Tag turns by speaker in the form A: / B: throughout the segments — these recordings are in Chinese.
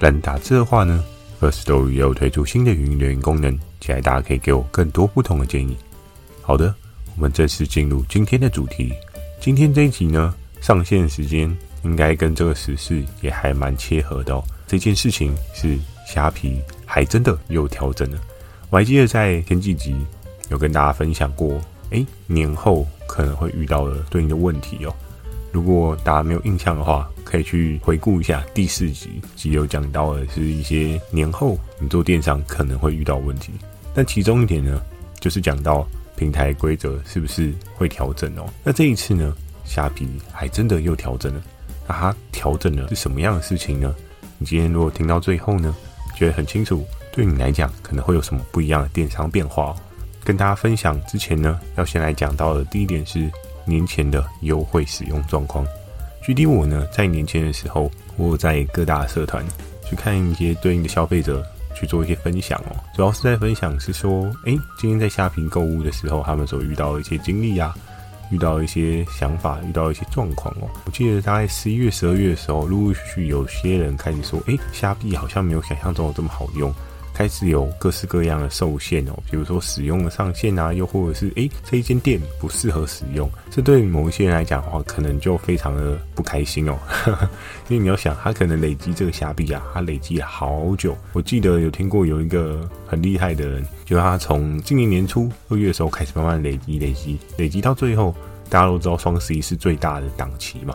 A: 懒打字的话呢，First Story 也有推出新的语音留言功能，期待大家可以给我更多不同的建议。好的，我们正式进入今天的主题。今天这一集呢，上线时间应该跟这个时事也还蛮切合的哦。这件事情是虾皮还真的又调整了。我还记得在前几集有跟大家分享过，哎，年后可能会遇到的对应的问题哦。如果大家没有印象的话，可以去回顾一下第四集，集有讲到的是一些年后你做电商可能会遇到问题。但其中一点呢，就是讲到平台规则是不是会调整哦。那这一次呢，虾皮还真的又调整了。那它调整了是什么样的事情呢？你今天如果听到最后呢，觉得很清楚。对你来讲，可能会有什么不一样的电商变化？跟大家分享之前呢，要先来讲到的第一点是年前的优惠使用状况。GD 我呢，在年前的时候，我有在各大社团去看一些对应的消费者去做一些分享哦。主要是在分享是说，哎，今天在虾皮购物的时候，他们所遇到的一些经历啊。遇到一些想法，遇到一些状况哦。我记得大概十一月、十二月的时候，陆陆续续有些人开始说：“诶，虾币好像没有想象中的这么好用。”开始有各式各样的受限哦，比如说使用的上限啊，又或者是诶，这一间店不适合使用，这对某一些人来讲的话，可能就非常的不开心哦。因为你要想，他可能累积这个虾币啊，他累积了好久。我记得有听过有一个很厉害的人，就他从今年年初二月的时候开始慢慢累积、累积、累积到最后，大家都知道双十一是最大的档期嘛，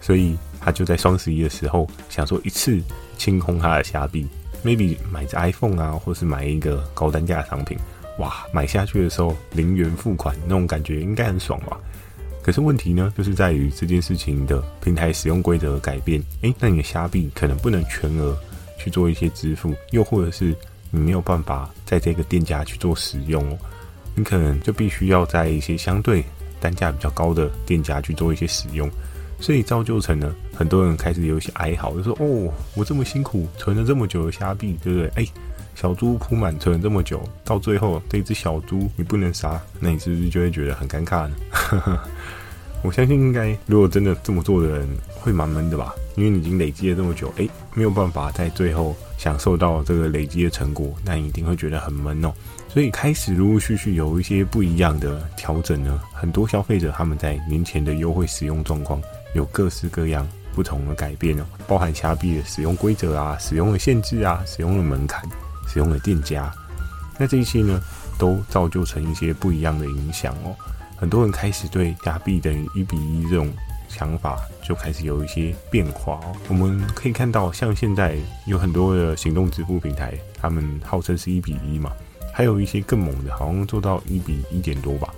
A: 所以他就在双十一的时候想说一次清空他的虾币。Maybe 买只 iPhone 啊，或是买一个高单价的商品，哇，买下去的时候零元付款那种感觉应该很爽吧？可是问题呢，就是在于这件事情的平台使用规则改变。诶，那你的虾币可能不能全额去做一些支付，又或者是你没有办法在这个店家去做使用哦，你可能就必须要在一些相对单价比较高的店家去做一些使用。所以造就成了很多人开始有一些哀嚎，就说：“哦，我这么辛苦存了这么久的虾币，对不对？哎，小猪铺满存了这么久，到最后这只小猪你不能杀，那你是不是就会觉得很尴尬呢？” 我相信应该，如果真的这么做的人会蛮闷的吧，因为你已经累积了这么久，哎，没有办法在最后享受到这个累积的成果，那你一定会觉得很闷哦。所以开始陆陆续续有一些不一样的调整呢，很多消费者他们在年前的优惠使用状况。有各式各样不同的改变哦，包含虾币的使用规则啊、使用的限制啊、使用的门槛、使用的店家，那这些呢，都造就成一些不一样的影响哦。很多人开始对虾币等于一比一这种想法就开始有一些变化哦。我们可以看到，像现在有很多的行动支付平台，他们号称是一比一嘛，还有一些更猛的，好像做到一比一点多吧。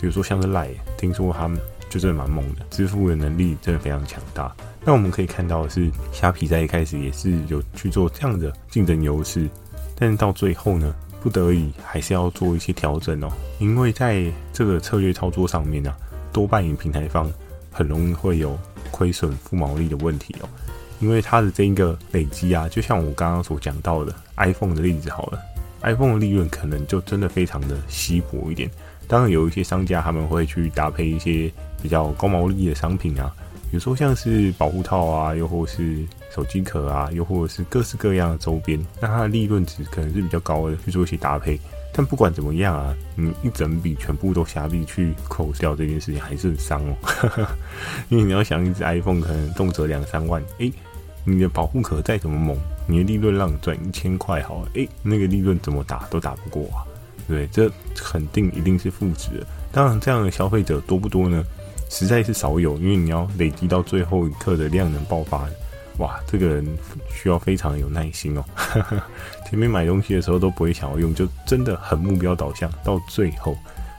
A: 比如说像是 Line，听说他们。就真的蛮猛的，支付的能力真的非常强大。那我们可以看到的是，虾皮在一开始也是有去做这样的竞争优势，但是到最后呢，不得已还是要做一些调整哦。因为在这个策略操作上面啊，多半以平台方很容易会有亏损负毛利的问题哦。因为它的这一个累积啊，就像我刚刚所讲到的 iPhone 的例子好了，iPhone 的利润可能就真的非常的稀薄一点。当然有一些商家他们会去搭配一些。比较高毛利的商品啊，比如说像是保护套啊，又或是手机壳啊，又或者是各式各样的周边，那它的利润值可能是比较高的，去做一些搭配。但不管怎么样啊，你一整笔全部都下币去扣掉这件事情还是很伤哦，因为你要想一只 iPhone 可能动辄两三万，诶、你的保护壳再怎么猛，你的利润让你赚一千块好了，诶、那个利润怎么打都打不过啊，对，这肯定一定是负值。当然，这样的消费者多不多呢？实在是少有，因为你要累积到最后一刻的量能爆发，哇，这个人需要非常有耐心哦。前面买东西的时候都不会想要用，就真的很目标导向，到最后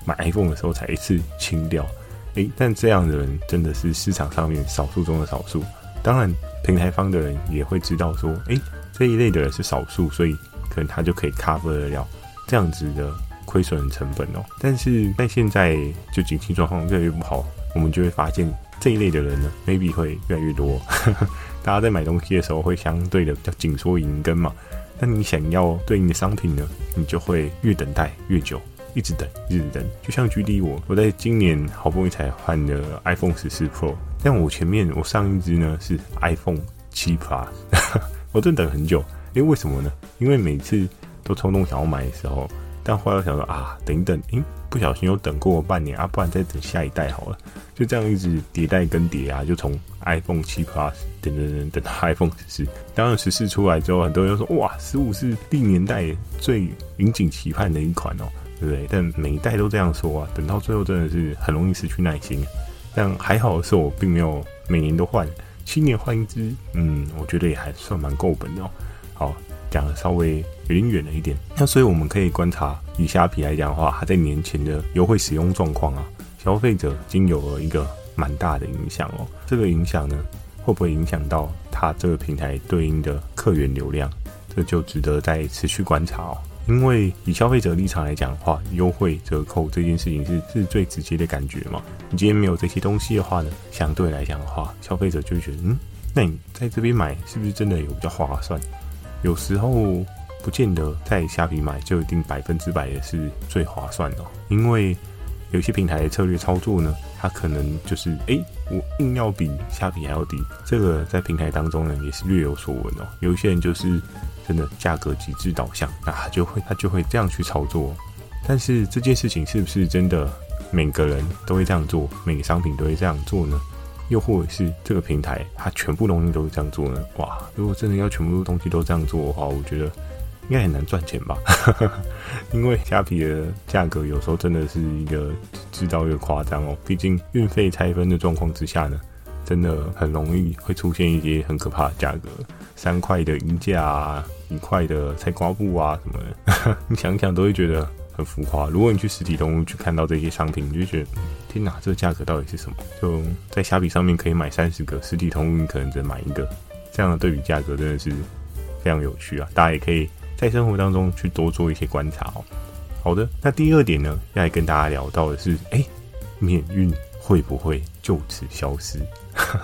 A: 买 iPhone 的时候才一次清掉。诶，但这样的人真的是市场上面少数中的少数。当然，平台方的人也会知道说，诶，这一类的人是少数，所以可能他就可以 cover 得了这样子的亏损成本哦。但是在现在就经济状况越来越不好，我们就会发现这一类的人呢，maybe 会越来越多。大家在买东西的时候会相对的比较紧缩银根嘛。那你想要对应的商品呢，你就会越等待越久，一直等，一直等。就像举例我，我在今年好不容易才换的 iPhone 十四 Pro，但我前面我上一支呢是 iPhone 七 Plus，我真等很久。因为为什么呢？因为每次都冲动想要买的时候，但后来又想说啊，等一等，诶，不小心又等过半年啊，不然再等下一代好了。就这样一直迭代更迭啊，就从 iPhone 七 Plus 等等等等到 iPhone 十四。当然十四出来之后，很多人说哇，十五是历年代最引颈期盼的一款哦，对不对？但每一代都这样说啊，等到最后真的是很容易失去耐心。但还好是，我并没有每年都换，七年换一支，嗯，我觉得也还算蛮够本的哦。好，讲的稍微有点远了一点。那所以我们可以观察，以虾皮来讲的话，它在年前的优惠使用状况啊。消费者已经有了一个蛮大的影响哦，这个影响呢，会不会影响到它这个平台对应的客源流量？这就值得再持续观察哦。因为以消费者立场来讲的话，优惠折扣这件事情是是最直接的感觉嘛。你今天没有这些东西的话呢，相对来讲的话，消费者就会觉得，嗯，那你在这边买是不是真的有比较划算？有时候不见得在虾皮买就一定百分之百也是最划算的哦，因为。有些平台的策略操作呢，它可能就是哎、欸，我硬要比虾皮还要低，这个在平台当中呢也是略有所闻哦。有一些人就是真的价格极致导向，那他就会他就会这样去操作。但是这件事情是不是真的每个人都会这样做，每个商品都会这样做呢？又或者是这个平台它全部东西都会这样做呢？哇，如果真的要全部东西都这样做的话，我觉得。应该很难赚钱吧？因为虾皮的价格有时候真的是一个知道一个夸张哦。毕竟运费拆分的状况之下呢，真的很容易会出现一些很可怕的价格，三块的衣架啊，一块的菜瓜布啊什么的，你想想都会觉得很浮夸。如果你去实体通去看到这些商品，你就觉得天哪，这个价格到底是什么？就在虾皮上面可以买三十个，实体通你可能只能买一个，这样的对比价格真的是非常有趣啊！大家也可以。在生活当中去多做一些观察哦。好的，那第二点呢，要来跟大家聊到的是，哎，免运会不会就此消失？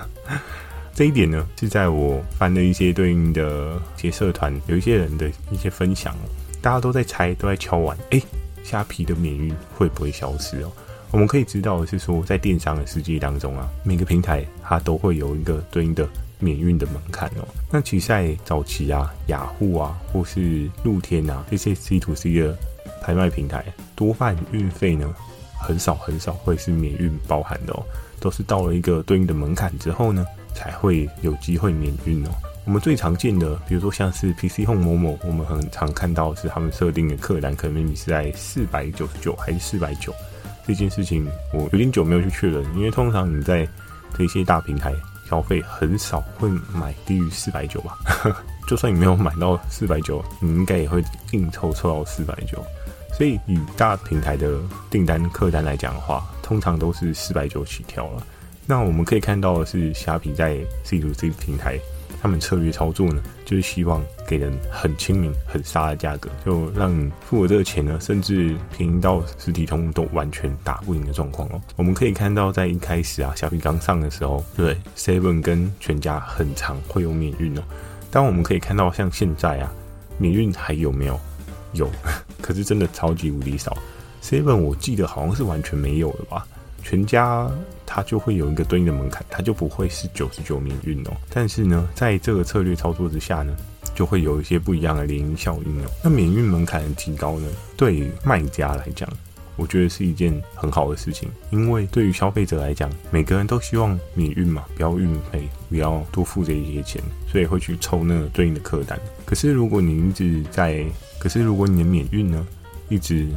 A: 这一点呢，是在我翻的一些对应的一些社团，有一些人的一些分享，大家都在猜，都在敲碗，哎，虾皮的免运会不会消失哦？我们可以知道的是说，在电商的世界当中啊，每个平台它都会有一个对应的。免运的门槛哦，那其实在早期啊，雅虎啊，或是露天啊这些 C to C 的拍卖平台，多半运费呢很少很少会是免运包含的哦，都是到了一个对应的门槛之后呢，才会有机会免运哦。我们最常见的，比如说像是 PC Home 某某，我们很常看到是他们设定的客单，可能你是在四百九十九还是四百九，这件事情我有点久没有去确认，因为通常你在这些大平台。消费很少会买低于四百九吧，就算你没有买到四百九，你应该也会硬凑凑到四百九。所以以大平台的订单客单来讲的话，通常都是四百九起跳了。那我们可以看到的是，虾皮在 C to C 平台。他们策略操作呢，就是希望给人很亲民、很杀的价格，就让你付了这个钱呢，甚至便宜到实体通都完全打不赢的状况哦。我们可以看到，在一开始啊，小皮刚上的时候，对，Seven 跟全家很常会有免运哦。但我们可以看到，像现在啊，免运还有没有？有，可是真的超级无敌少。Seven 我记得好像是完全没有了吧？全家它就会有一个对应的门槛，它就不会是九十九免运哦。但是呢，在这个策略操作之下呢，就会有一些不一样的联营效应哦。那免运门槛的提高呢，对于卖家来讲，我觉得是一件很好的事情，因为对于消费者来讲，每个人都希望免运嘛，不要运费，不要多付这一些钱，所以会去抽那个对应的客单。可是如果你一直在，可是如果你的免运呢，一直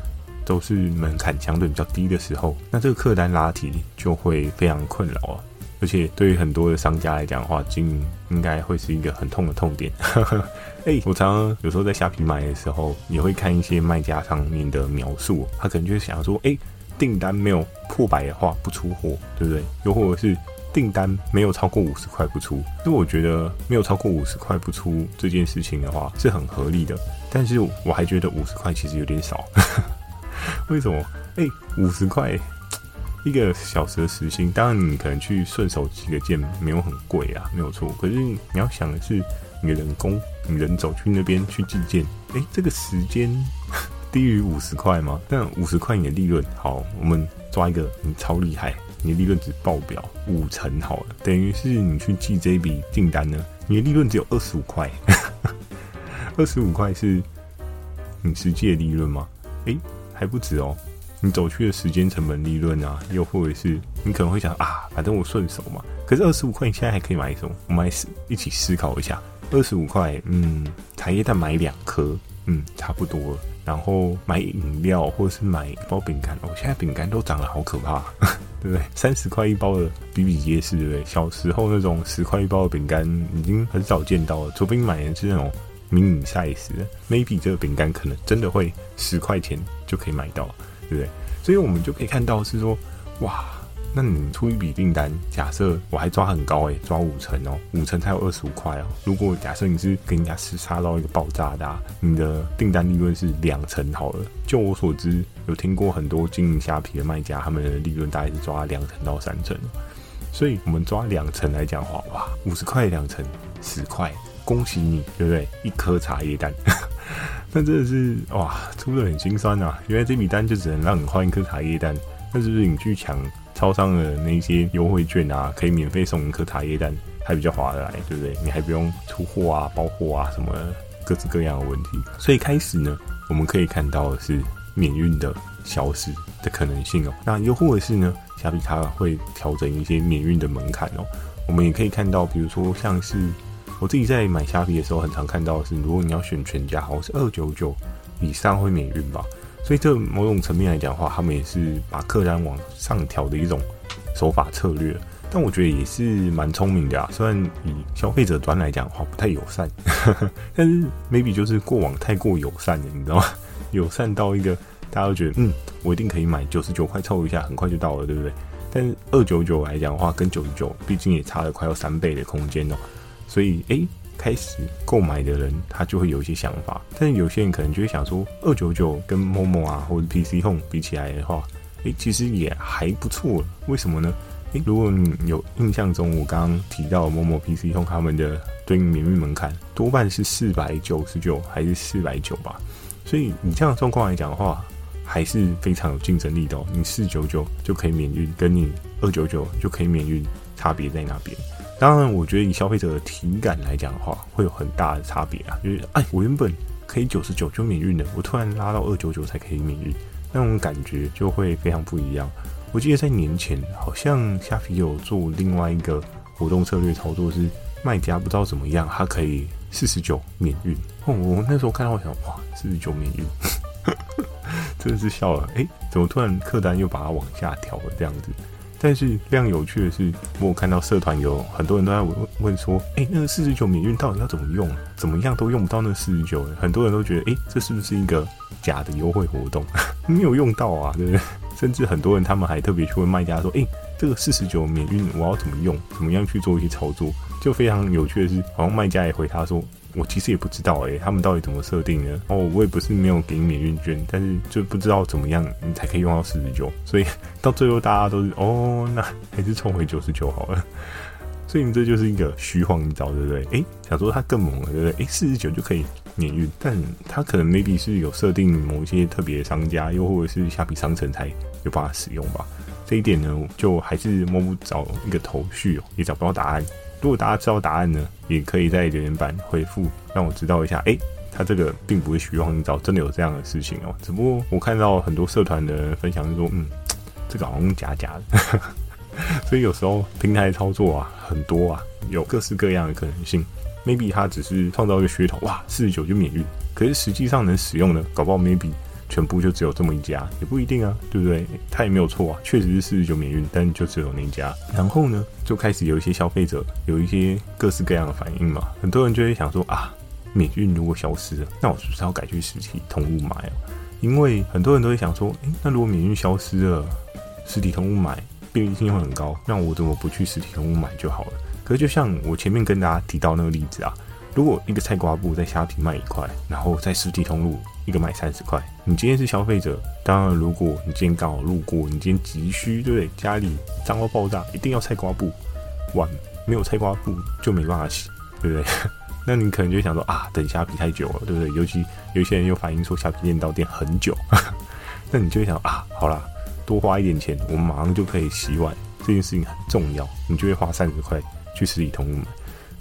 A: 都是门槛相对比较低的时候，那这个客单拉提就会非常困扰啊！而且对于很多的商家来讲的话，经营应该会是一个很痛的痛点。哎、我常常有时候在虾皮买的时候，也会看一些卖家上面的描述，他可能就会想说：哎、订单没有破百的话不出货，对不对？又或者是订单没有超过五十块不出，所以我觉得没有超过五十块不出这件事情的话是很合理的。但是我还觉得五十块其实有点少，为什么？哎、五十块一个小时的时薪，当然你可能去顺手几个剑没有很贵啊，没有错。可是你要想的是你人工，你人走去那边去寄件，哎、这个时间 低于五十块吗？但五十块你的利润好，我们抓一个你超厉害。你的利润值爆表五成好了，等于是你去记这笔订单呢，你的利润只有二十五块，二十五块是你实际的利润吗？诶、还不止哦，你走去的时间成本利润啊，又或者是你可能会想啊，反正我顺手嘛。可是二十五块你现在还可以买什么？我们来一起思考一下，二十五块，嗯，茶叶蛋买两颗，嗯，差不多。然后买饮料或者是买一包饼干，哦，现在饼干都涨得好可怕。对不对？三十块一包的比比皆是，对不对？小时候那种十块一包的饼干已经很少见到了，除非你买的是那种迷你 size，maybe 这个饼干可能真的会十块钱就可以买到，对不对？所以我们就可以看到是说，哇。那你出一笔订单，假设我还抓很高诶，抓五成哦，五成才有二十五块哦。如果假设你是跟人家厮杀到一个爆炸的，你的订单利润是两成好了。就我所知，有听过很多经营虾皮的卖家，他们的利润大概是抓两成到三成。所以我们抓两成来讲的话，哇，五十块两成十块，恭喜你，对不对？一颗茶叶蛋，那真的是哇，出得很心酸呐。原来这笔单就只能让你换一颗茶叶蛋，那是不是你去抢？超商的那些优惠券啊，可以免费送一颗茶叶蛋，还比较划得来，对不对？你还不用出货啊、包货啊什么各式各样的问题。所以开始呢，我们可以看到的是免运的消失的可能性哦。那又或者是呢，虾皮它会调整一些免运的门槛哦。我们也可以看到，比如说像是我自己在买虾皮的时候，很常看到的是，如果你要选全家，好像是二九九以上会免运吧。所以，这某种层面来讲的话，他们也是把客单往上调的一种手法策略。但我觉得也是蛮聪明的啊。虽然以消费者端来讲的话不太友善，但是 maybe 就是过往太过友善了，你知道吗？友善到一个大家都觉得，嗯，我一定可以买九十九块凑一下，很快就到了，对不对？但是二九九来讲的话，跟九十九毕竟也差了快要三倍的空间哦。所以，诶。开始购买的人，他就会有一些想法，但是有些人可能就会想说，二九九跟 Momo 啊或者 PC Home 比起来的话，诶，其实也还不错。为什么呢？诶，如果你有印象中，我刚刚提到 Momo PC Home 他们的对应免运门槛多半是四百九十九还是四百九吧，所以你这样状况来讲的话，还是非常有竞争力的哦。你四九九就可以免运，跟你二九九就可以免运，差别在哪边？当然，我觉得以消费者的体感来讲的话，会有很大的差别啊。就是，哎，我原本可以九十九就免运的，我突然拉到二九九才可以免运，那种感觉就会非常不一样。我记得在年前，好像虾皮有做另外一个活动策略操作，是卖家不知道怎么样，他可以四十九免运。哦，我那时候看到，我想，哇，四十九免运，真的是笑了。哎，怎么突然客单又把它往下调了这样子？但是非常有趣的是，我有看到社团有很多人都在问问说：“哎、那个四十九免运到底要怎么用？怎么样都用不到那四十九。”很多人都觉得：“哎、这是不是一个假的优惠活动？没有用到啊，对不对？”甚至很多人他们还特别去问卖家说：“哎、这个四十九免运我要怎么用？怎么样去做一些操作？”就非常有趣的是，好像卖家也回他说。我其实也不知道诶、他们到底怎么设定的？哦，我也不是没有给你免运券，但是就不知道怎么样你才可以用到四十九，所以 到最后大家都是哦，那还是充回九十九好了。所以你这就是一个虚晃一招，对不对？诶、想说它更猛了，对不对？诶，四十九就可以免运，但它可能 maybe 是有设定某一些特别的商家，又或者是虾皮商城才有办法使用吧。这一点呢，就还是摸不着一个头绪哦，也找不到答案。如果大家知道答案呢，也可以在留言板回复，让我知道一下。哎、欸，他这个并不是虚晃一招，真的有这样的事情哦。只不过我看到很多社团的分享说，嗯，这个好像假假的。所以有时候平台操作啊，很多啊，有各式各样的可能性。Maybe 他只是创造一个噱头，哇，四十九就免运，可是实际上能使用的，搞不好 Maybe。全部就只有这么一家，也不一定啊，对不对？他也没有错啊，确实是四十九免运，但就只有那一家。然后呢，就开始有一些消费者有一些各式各样的反应嘛。很多人就会想说啊，免运如果消失了，那我是不是要改去实体通路买啊？因为很多人都会想说，诶，那如果免运消失了，实体通路买便利性会很高，那我怎么不去实体通路买就好了？可是就像我前面跟大家提到那个例子啊，如果一个菜瓜布在虾皮卖一块，然后在实体通路一个卖三十块，你今天是消费者，当然如果你今天刚好路过，你今天急需，对不对？家里脏到爆炸，一定要菜瓜布，碗没有菜瓜布就没办法洗，对不对？那你可能就想说啊，等虾皮太久了，对不对？尤其有些人又反映说虾皮店到店很久，那你就会想啊，好啦，多花一点钱，我们马上就可以洗碗，这件事情很重要，你就会花三十块去实体通路买。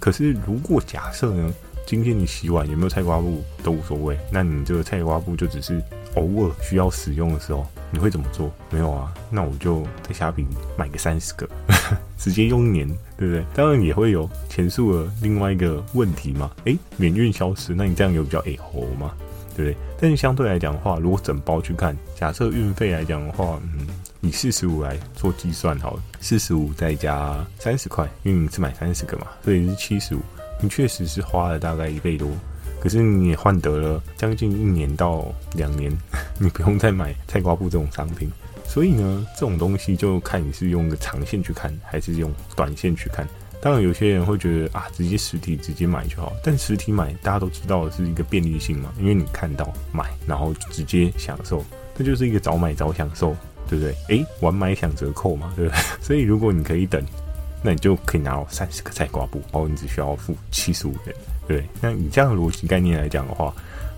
A: 可是如果假设呢，今天你洗碗有没有菜瓜布都无所谓，那你这个菜瓜布就只是偶尔需要使用的时候，你会怎么做？没有啊，那我就在虾皮买个三十个，直接用一年，对不对？当然也会有前述的另外一个问题嘛，诶，免运消失，那你这样有比较诶猴吗？对不对？但是相对来讲的话，如果整包去看，假设运费来讲的话，嗯，以四十五来做计算好了，四十五再加三十块，因为你是买三十个嘛，所以是七十五。你确实是花了大概一倍多，可是你也换得了将近一年到两年，你不用再买菜瓜布这种商品。所以呢，这种东西就看你是用个长线去看，还是用短线去看。当然，有些人会觉得啊，直接实体直接买就好。但实体买，大家都知道是一个便利性嘛，因为你看到买，然后直接享受，这就是一个早买早享受，对不对？诶，晚买享折扣嘛，对不对？所以如果你可以等，那你就可以拿到三十个菜瓜布，然后你只需要付七十五元，对？那以这样的逻辑概念来讲的话，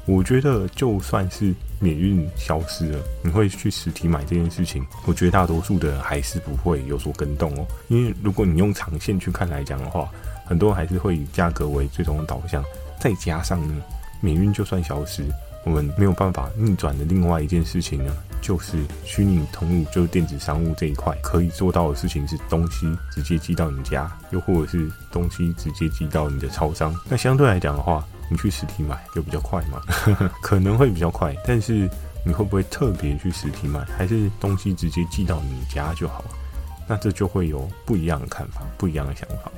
A: 我觉得就算是。免运消失了，你会去实体买这件事情，我觉得大多数的还是不会有所更动哦。因为如果你用长线去看来讲的话，很多人还是会以价格为最终的导向。再加上呢，免运就算消失，我们没有办法逆转的另外一件事情呢，就是虚拟通路，就是电子商务这一块可以做到的事情是东西直接寄到你家，又或者是东西直接寄到你的超商。那相对来讲的话，你去实体买就比较快嘛，可能会比较快，但是你会不会特别去实体买，还是东西直接寄到你家就好？那这就会有不一样的看法，不一样的想法。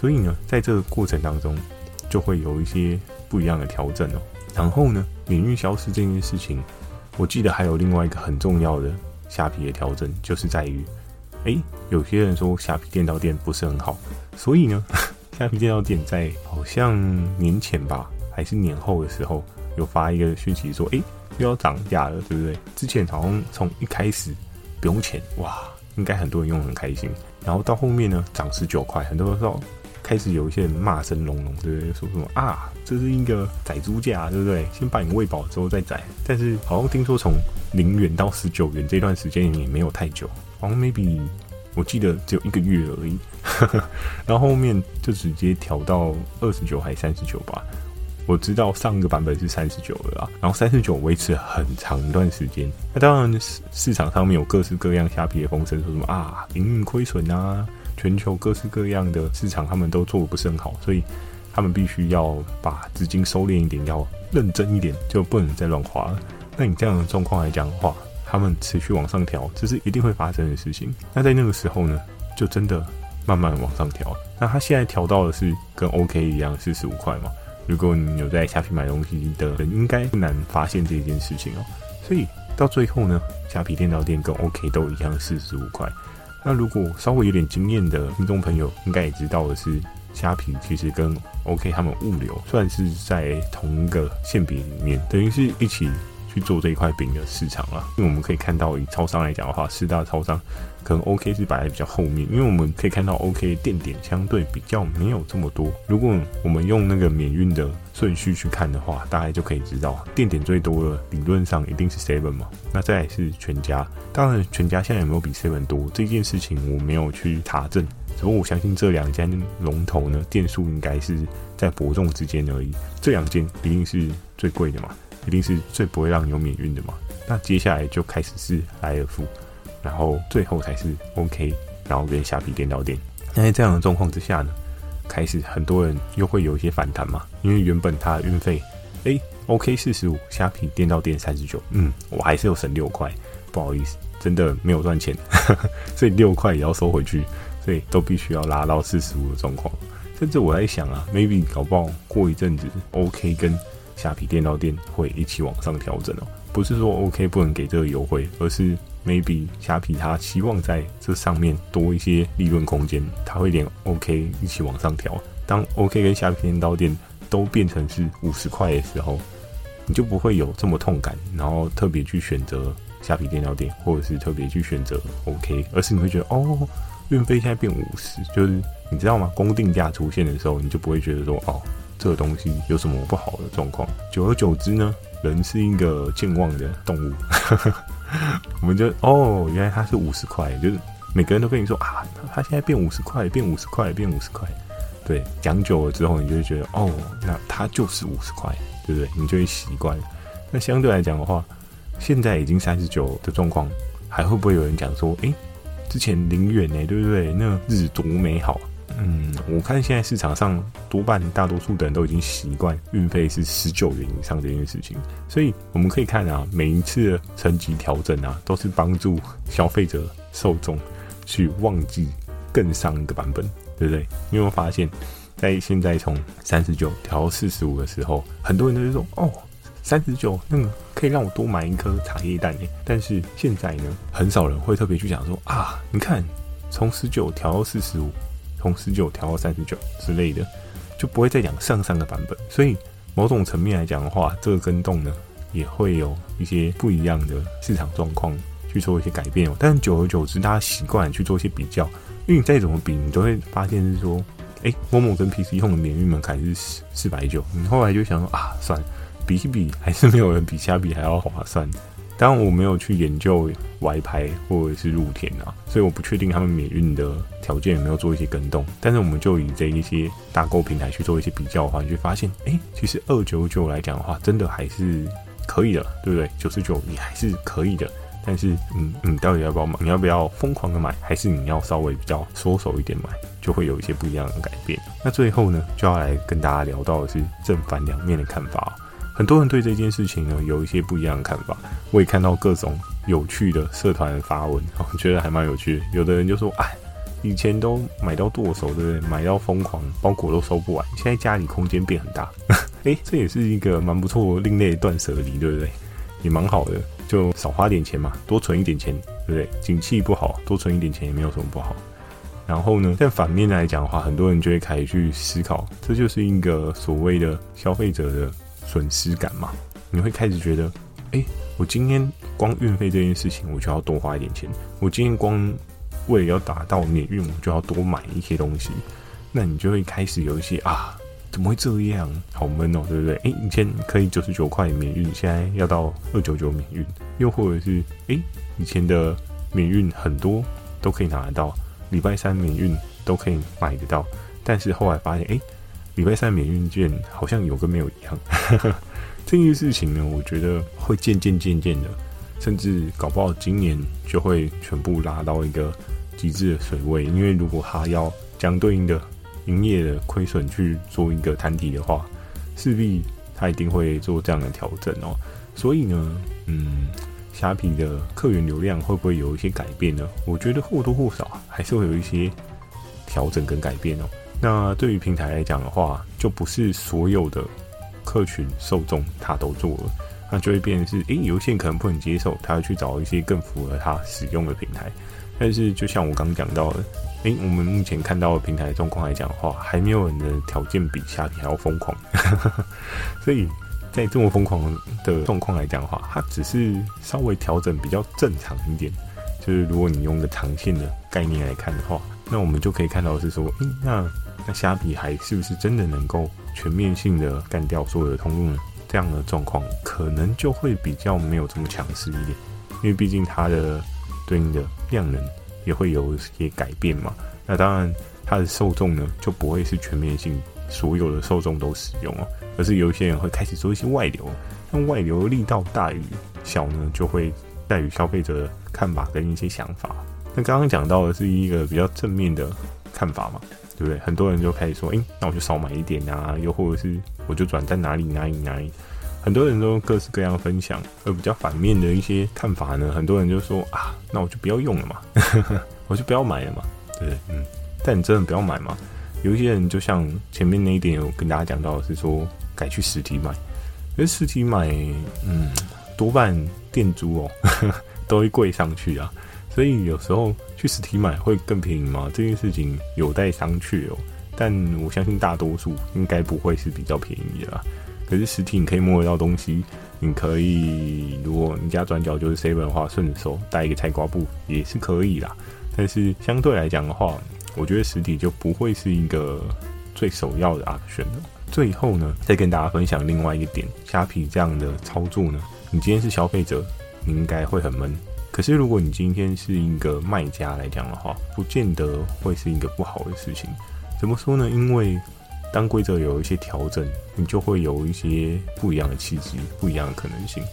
A: 所以呢，在这个过程当中，就会有一些不一样的调整哦。然后呢，免运消失这件事情，我记得还有另外一个很重要的虾皮的调整，就是在于，诶，有些人说虾皮店到店不是很好，所以呢。虾皮店到店在好像年前吧，还是年后的时候，有发一个讯息说，哎，又要涨价了，对不对？之前好像从一开始不用钱，哇，应该很多人用很开心。然后到后面呢，涨十九块，很多人说开始有一些人骂声隆隆，对不对？说什么啊，这是一个宰猪价，对不对？先把你喂饱之后再宰。但是好像听说从零元到十九元这段时间也没有太久，好像 maybe。我记得只有一个月而已，然后后面就直接调到二十九还是三十九吧。我知道上个版本是三十九了啦，然后三十九维持很长一段时间。那当然市市场上面有各式各样虾皮的风声，说什么啊营运亏损啊，全球各式各样的市场他们都做的不是很好，所以他们必须要把资金收敛一点，要认真一点，就不能再乱花了。那你这样的状况来讲的话，他们持续往上调，这是一定会发生的事情。那在那个时候呢，就真的慢慢往上调。那他现在调到的是跟 OK 一样，四十五块嘛。如果你有在虾皮买东西的人，应该不难发现这件事情哦。所以到最后呢，虾皮店到店跟 OK 都一样，四十五块。那如果稍微有点经验的听众朋友，应该也知道的是，虾皮其实跟 OK 他们物流算是在同一个线别里面，等于是一起。去做这一块饼的市场了，因为我们可以看到，以超商来讲的话，四大超商可能 OK 是摆在比较后面，因为我们可以看到 OK 店点相对比较没有这么多。如果我们用那个免运的顺序去看的话，大概就可以知道店点最多的理论上一定是 Seven 嘛，那再来是全家。当然，全家现在有没有比 Seven 多这件事情我没有去查证，只不过我相信这两家龙头呢，店数应该是在伯仲之间而已。这两间一定是最贵的嘛。一定是最不会让你有免运的嘛？那接下来就开始是莱尔富，然后最后才是 OK，然后跟虾皮店到店。那在这样的状况之下呢，开始很多人又会有一些反弹嘛，因为原本它的运费，哎，OK 四十五，虾皮店到店三十九，嗯，我还是有省六块，不好意思，真的没有赚钱，所以六块也要收回去，所以都必须要拉到四十五的状况。甚至我在想啊，maybe 搞不好过一阵子 OK 跟虾皮电到店会一起往上调整哦，不是说 OK 不能给这个优惠，而是 maybe 虾皮它希望在这上面多一些利润空间，它会连 OK 一起往上调。当 OK 跟虾皮电到店都变成是五十块的时候，你就不会有这么痛感，然后特别去选择虾皮电到店，或者是特别去选择 OK，而是你会觉得哦，运费现在变五十，就是你知道吗？公定价出现的时候，你就不会觉得说哦，这个东西有什么不好的状况。久而久之呢，人是一个健忘的动物，我们就哦，原来它是五十块，就是每个人都跟你说啊，它现在变五十块，变五十块，变五十块。对，讲久了之后，你就会觉得哦，那它就是五十块，对不对？你就会习惯。那相对来讲的话，现在已经三十九的状况，还会不会有人讲说，诶，之前零元呢，对不对？那日子多美好。嗯，我看现在市场上多半大多数的人都已经习惯运费是十九元以上这件事情，所以我们可以看啊，每一次的层级调整啊，都是帮助消费者受众去忘记更上一个版本。对不对？你有没有发现，在现在从三十九调到四十五的时候，很多人都是说：“哦，三十九那个可以让我多买一颗茶叶蛋耶。”但是现在呢，很少人会特别去讲说：“啊，你看，从十九调到四十五，从十九调到三十九之类的，就不会再讲上上个版本。”所以某种层面来讲的话，这个跟动呢，也会有一些不一样的市场状况去做一些改变哦。但久而久之，大家习惯去做一些比较。因为你再怎么比，你都会发现是说，哎某某跟 PC 用的免运门槛是四四百九，你后来就想说啊，算了，比一比还是没有人比虾比还要划算。当然我没有去研究歪拍或者是露天啊，所以我不确定他们免运的条件有没有做一些更动。但是我们就以这一些大购平台去做一些比较的话，你就发现，哎，其实二九九来讲的话，真的还是可以的，对不对？九十九你还是可以的。但是，嗯，你到底要不要买？你要不要疯狂的买？还是你要稍微比较缩手一点买？就会有一些不一样的改变。那最后呢，就要来跟大家聊到的是正反两面的看法。很多人对这件事情呢，有一些不一样的看法。我也看到各种有趣的社团发文，我觉得还蛮有趣的。有的人就说：“哎，以前都买到剁手，对不对？买到疯狂，包裹都收不完。现在家里空间变很大，哎，这也是一个蛮不错另类断舍离，对不对？也蛮好的。”就少花点钱嘛，多存一点钱，对不对？景气不好，多存一点钱也没有什么不好。然后呢，在反面来讲的话，很多人就会开始去思考，这就是一个所谓的消费者的损失感嘛。你会开始觉得，哎，我今天光运费这件事情，我就要多花一点钱。我今天光为了要达到免运，我就要多买一些东西。那你就会开始有一些啊。怎么会这样？好闷哦，对不对？哎，以前可以九十九块免运，现在要到二九九免运，又或者是哎，以前的免运很多都可以拿得到，礼拜三免运都可以买得到，但是后来发现，哎，礼拜三免运券好像有跟没有一样。这件事情呢，我觉得会渐渐渐渐的，甚至搞不好今年就会全部拉到一个极致的水位，因为如果它要将对应的。营业的亏损去做一个摊底的话，势必他一定会做这样的调整哦。所以呢，嗯，虾皮的客源流量会不会有一些改变呢？我觉得或多或少还是会有一些调整跟改变哦。那对于平台来讲的话，就不是所有的客群受众他都做了，那就会变成是，诶，有些人可能不能接受，他要去找一些更符合他使用的平台。但是，就像我刚讲到的。诶、我们目前看到的平台状况来讲的话，还没有人的条件比虾皮还要疯狂，所以在这么疯狂的状况来讲的话，它只是稍微调整比较正常一点。就是如果你用个长线的概念来看的话，那我们就可以看到是说，诶、那那虾皮还是不是真的能够全面性的干掉所有的通路呢？这样的状况可能就会比较没有这么强势一点，因为毕竟它的对应的量能。也会有一些改变嘛，那当然它的受众呢就不会是全面性，所有的受众都使用哦，而是有一些人会开始做一些外流，那外流力道大与小呢，就会在于消费者的看法跟一些想法。那刚刚讲到的是一个比较正面的看法嘛，对不对？很多人就开始说，诶，那我就少买一点啊，又或者是我就转在哪里哪里哪里。很多人都各式各样分享，而比较反面的一些看法呢，很多人就说啊，那我就不要用了嘛，我就不要买了嘛，对不对，嗯，但你真的不要买嘛？有一些人就像前面那一点有跟大家讲到是说，改去实体买，因为实体买，嗯，多半店租哦，都会贵上去啊。所以有时候去实体买会更便宜吗？这件事情有待商榷哦。但我相信大多数应该不会是比较便宜的啦。可是实体你可以摸得到东西，你可以，如果你家转角就是 seven 的话，顺手带一个菜瓜布也是可以啦。但是相对来讲的话，我觉得实体就不会是一个最首要的 option 了。最后呢，再跟大家分享另外一个点，虾皮这样的操作呢，你今天是消费者，你应该会很闷。可是如果你今天是一个卖家来讲的话，不见得会是一个不好的事情。怎么说呢？因为当规则有一些调整，你就会有一些不一样的契机，不一样的可能性。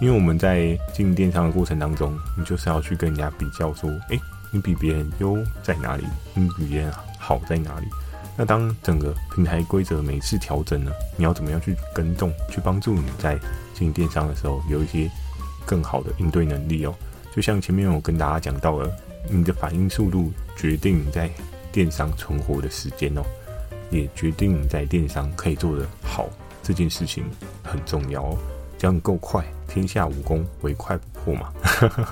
A: 因为我们在经营电商的过程当中，你就是要去跟人家比较，说，诶，你比别人优在哪里？你比别人好在哪里？那当整个平台规则每次调整呢，你要怎么样去跟动，去帮助你在经营电商的时候有一些更好的应对能力哦？就像前面我跟大家讲到了，你的反应速度决定你在。电商存活的时间哦，也决定你在电商可以做得好这件事情很重要哦。只要你够快，天下武功唯快不破嘛。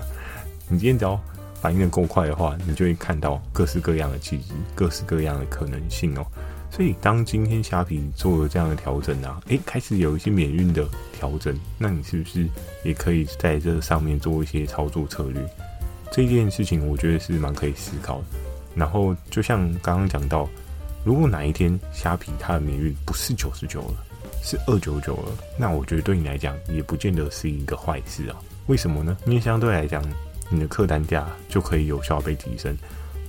A: 你今天只要反应得够快的话，你就会看到各式各样的契机，各式各样的可能性哦。所以当今天虾皮做了这样的调整啊，诶，开始有一些免运的调整，那你是不是也可以在这上面做一些操作策略？这件事情我觉得是蛮可以思考的。然后就像刚刚讲到，如果哪一天虾皮它的免运不是九十九了，是二九九了，那我觉得对你来讲也不见得是一个坏事啊。为什么呢？因为相对来讲，你的客单价就可以有效被提升。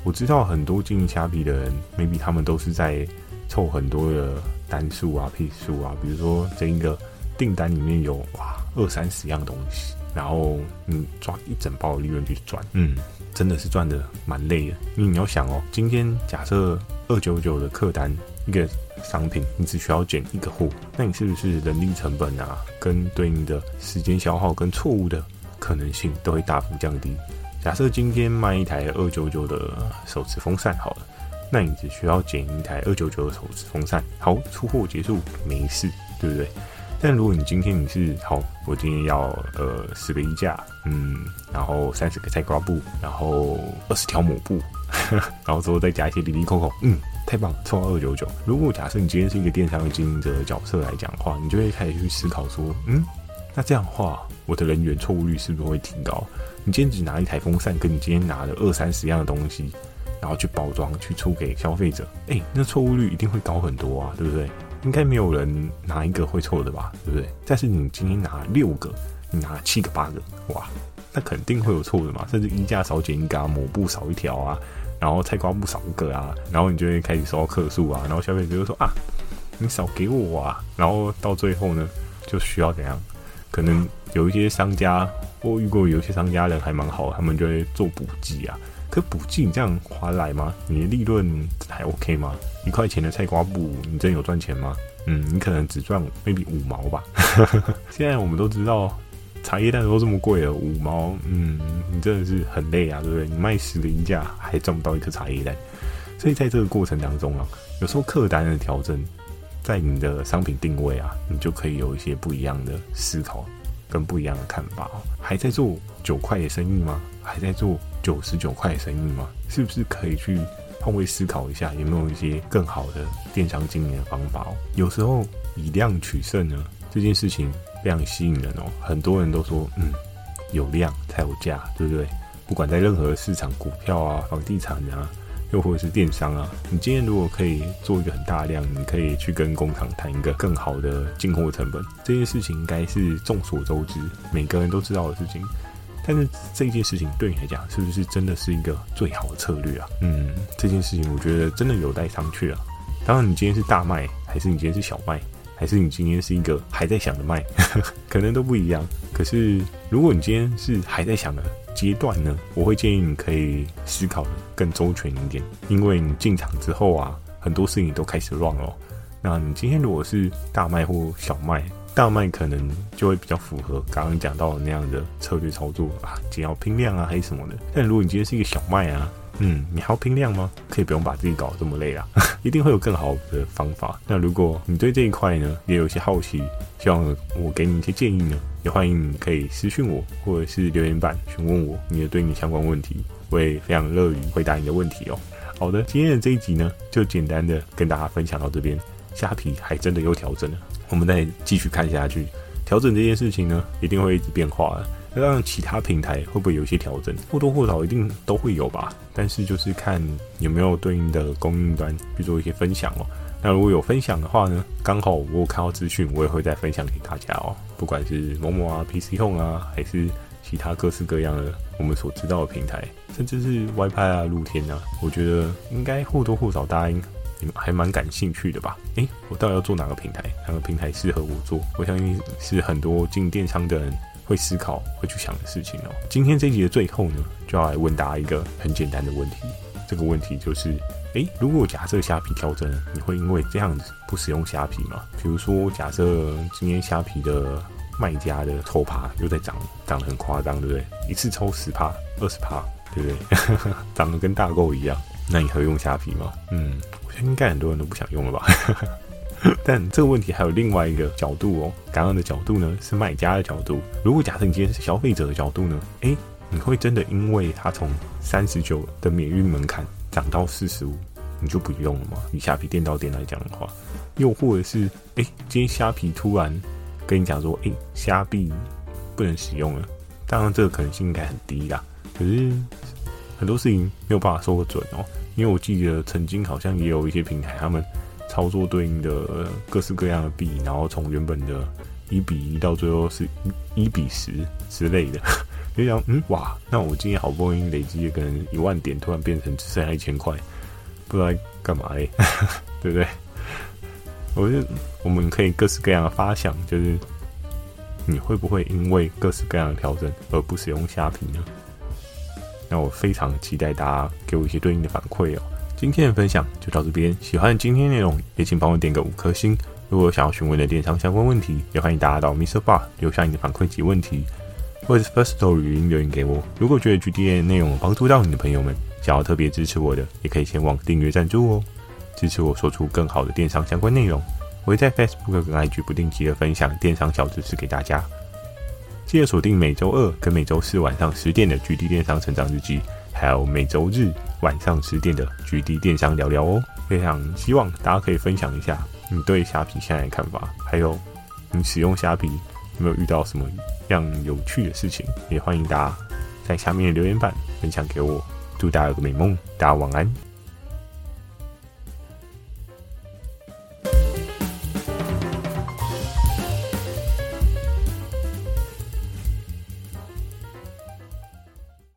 A: 我知道很多经营虾皮的人，maybe 他们都是在凑很多的单数啊、批数啊，比如说这一个订单里面有哇二三十样东西，然后你抓一整包的利润去赚，嗯。真的是赚的蛮累的，因为你要想哦，今天假设二九九的客单一个商品，你只需要减一个货，那你是不是人力成本啊，跟对应的时间消耗跟错误的可能性都会大幅降低？假设今天卖一台二九九的手持风扇好了，那你只需要减一台二九九的手持风扇，好，出货结束没事，对不对？但如果你今天你是好，我今天要呃十个衣架，嗯，然后三十个菜瓜布，然后二十条抹布，然后之后再加一些零零扣扣，嗯，太棒，凑到二九九。如果假设你今天是一个电商的经营者的角色来讲的话，你就会开始去思考说，嗯，那这样的话，我的人员错误率是不是会提高？你今天只拿一台风扇，跟你今天拿了二三十样的东西，然后去包装去出给消费者，哎，那错误率一定会高很多啊，对不对？应该没有人拿一个会错的吧，对不对？但是你今天拿六个，你拿七个八个，哇，那肯定会有错的嘛。甚至衣架少剪一个啊，抹布少一条啊，然后菜瓜布少一个啊，然后你就会开始收到客诉啊，然后消费者就说啊，你少给我啊，然后到最后呢，就需要怎样？可能有一些商家，我遇过有一些商家人还蛮好，他们就会做补给啊。可补进这样划来吗？你的利润还 OK 吗？一块钱的菜瓜布，你真有赚钱吗？嗯，你可能只赚 maybe 五毛吧。现在我们都知道茶叶蛋都这么贵了，五毛，嗯，你真的是很累啊，对不对？你卖十个衣架还赚不到一颗茶叶蛋。所以在这个过程当中啊，有时候客单的调整，在你的商品定位啊，你就可以有一些不一样的思考跟不一样的看法。还在做九块的生意吗？还在做九十九块生意吗？是不是可以去换位思考一下，有没有一些更好的电商经营的方法？有时候以量取胜呢，这件事情非常吸引人哦。很多人都说，嗯，有量才有价，对不对？不管在任何市场，股票啊、房地产啊，又或者是电商啊，你今天如果可以做一个很大量，你可以去跟工厂谈一个更好的进货成本，这件事情应该是众所周知，每个人都知道的事情。但是这件事情对你来讲，是不是真的是一个最好的策略啊？嗯，这件事情我觉得真的有待商榷啊。当然，你今天是大卖，还是你今天是小卖，还是你今天是一个还在想的卖，可能都不一样。可是，如果你今天是还在想的阶段呢，我会建议你可以思考的更周全一点，因为你进场之后啊，很多事情都开始乱了。那你今天如果是大卖或小卖，大麦可能就会比较符合刚刚讲到的那样的策略操作啊，只要拼量啊还是什么的。但如果你今天是一个小麦啊，嗯，你还要拼量吗？可以不用把自己搞得这么累啊，一定会有更好的方法。那如果你对这一块呢，也有一些好奇，希望我给你一些建议呢，也欢迎你可以私信我，或者是留言板询问我你的对应相关问题，我也非常乐于回答你的问题哦。好的，今天的这一集呢，就简单的跟大家分享到这边。虾皮还真的又调整了，我们再继续看下去。调整这件事情呢，一定会一直变化的。那让其他平台会不会有一些调整？或多或少一定都会有吧。但是就是看有没有对应的供应端去做一些分享哦。那如果有分享的话呢，刚好我有看到资讯，我也会再分享给大家哦。不管是某某啊、PC Home 啊，还是其他各式各样的我们所知道的平台，甚至是 WiFi 啊、露天啊，我觉得应该或多或少答应你们还蛮感兴趣的吧？诶，我到底要做哪个平台？哪个平台适合我做？我相信是很多进电商的人会思考、会去想的事情哦。今天这集的最后呢，就要来问大家一个很简单的问题。这个问题就是：诶，如果假设虾皮调整，你会因为这样子不使用虾皮吗？比如说，假设今天虾皮的卖家的抽趴又在涨，涨得很夸张，对不对？一次抽十趴、二十趴，对不对？涨得跟大购一样。那你会用虾皮吗？嗯。我觉得应该很多人都不想用了吧？但这个问题还有另外一个角度哦。刚刚的角度呢，是卖家的角度。如果假设你今天是消费者的角度呢？诶，你会真的因为它从三十九的免运门槛涨到四十五，你就不用了吗？以虾皮店到店来讲的话，又或者是诶，今天虾皮突然跟你讲说，诶，虾币不能使用了。当然，这个可能性应该很低啦。可是很多事情没有办法说个准哦。因为我记得曾经好像也有一些平台，他们操作对应的各式各样的币，然后从原本的一比一到最后是一比十之类的，就想嗯哇，那我今天好不容易累积可能一万点，突然变成只剩下一千块，不知道干嘛嘞，对不对？我觉得我们可以各式各样的发想，就是你会不会因为各式各样的调整而不使用虾皮呢？那我非常期待大家给我一些对应的反馈哦。今天的分享就到这边，喜欢今天内容也请帮我点个五颗星。如果想要询问的电商相关问题，也欢迎大家到 MixerBox 留下你的反馈及问题，或者是 Firstory 语音留言给我。如果觉得 G D N 内容有帮助到你的朋友们，想要特别支持我的，也可以前往订阅赞助哦，支持我说出更好的电商相关内容。我会在 Facebook 跟 IG 不定期的分享电商小知识给大家。记得锁定每周二跟每周四晚上十点的 GD 电商成长日记，还有每周日晚上十点的 GD 电商聊聊哦。非常希望大家可以分享一下你对虾皮现在的看法，还有你使用虾皮有没有遇到什么样有趣的事情，也欢迎大家在下面的留言板分享给我。祝大家有个美梦，大家晚安。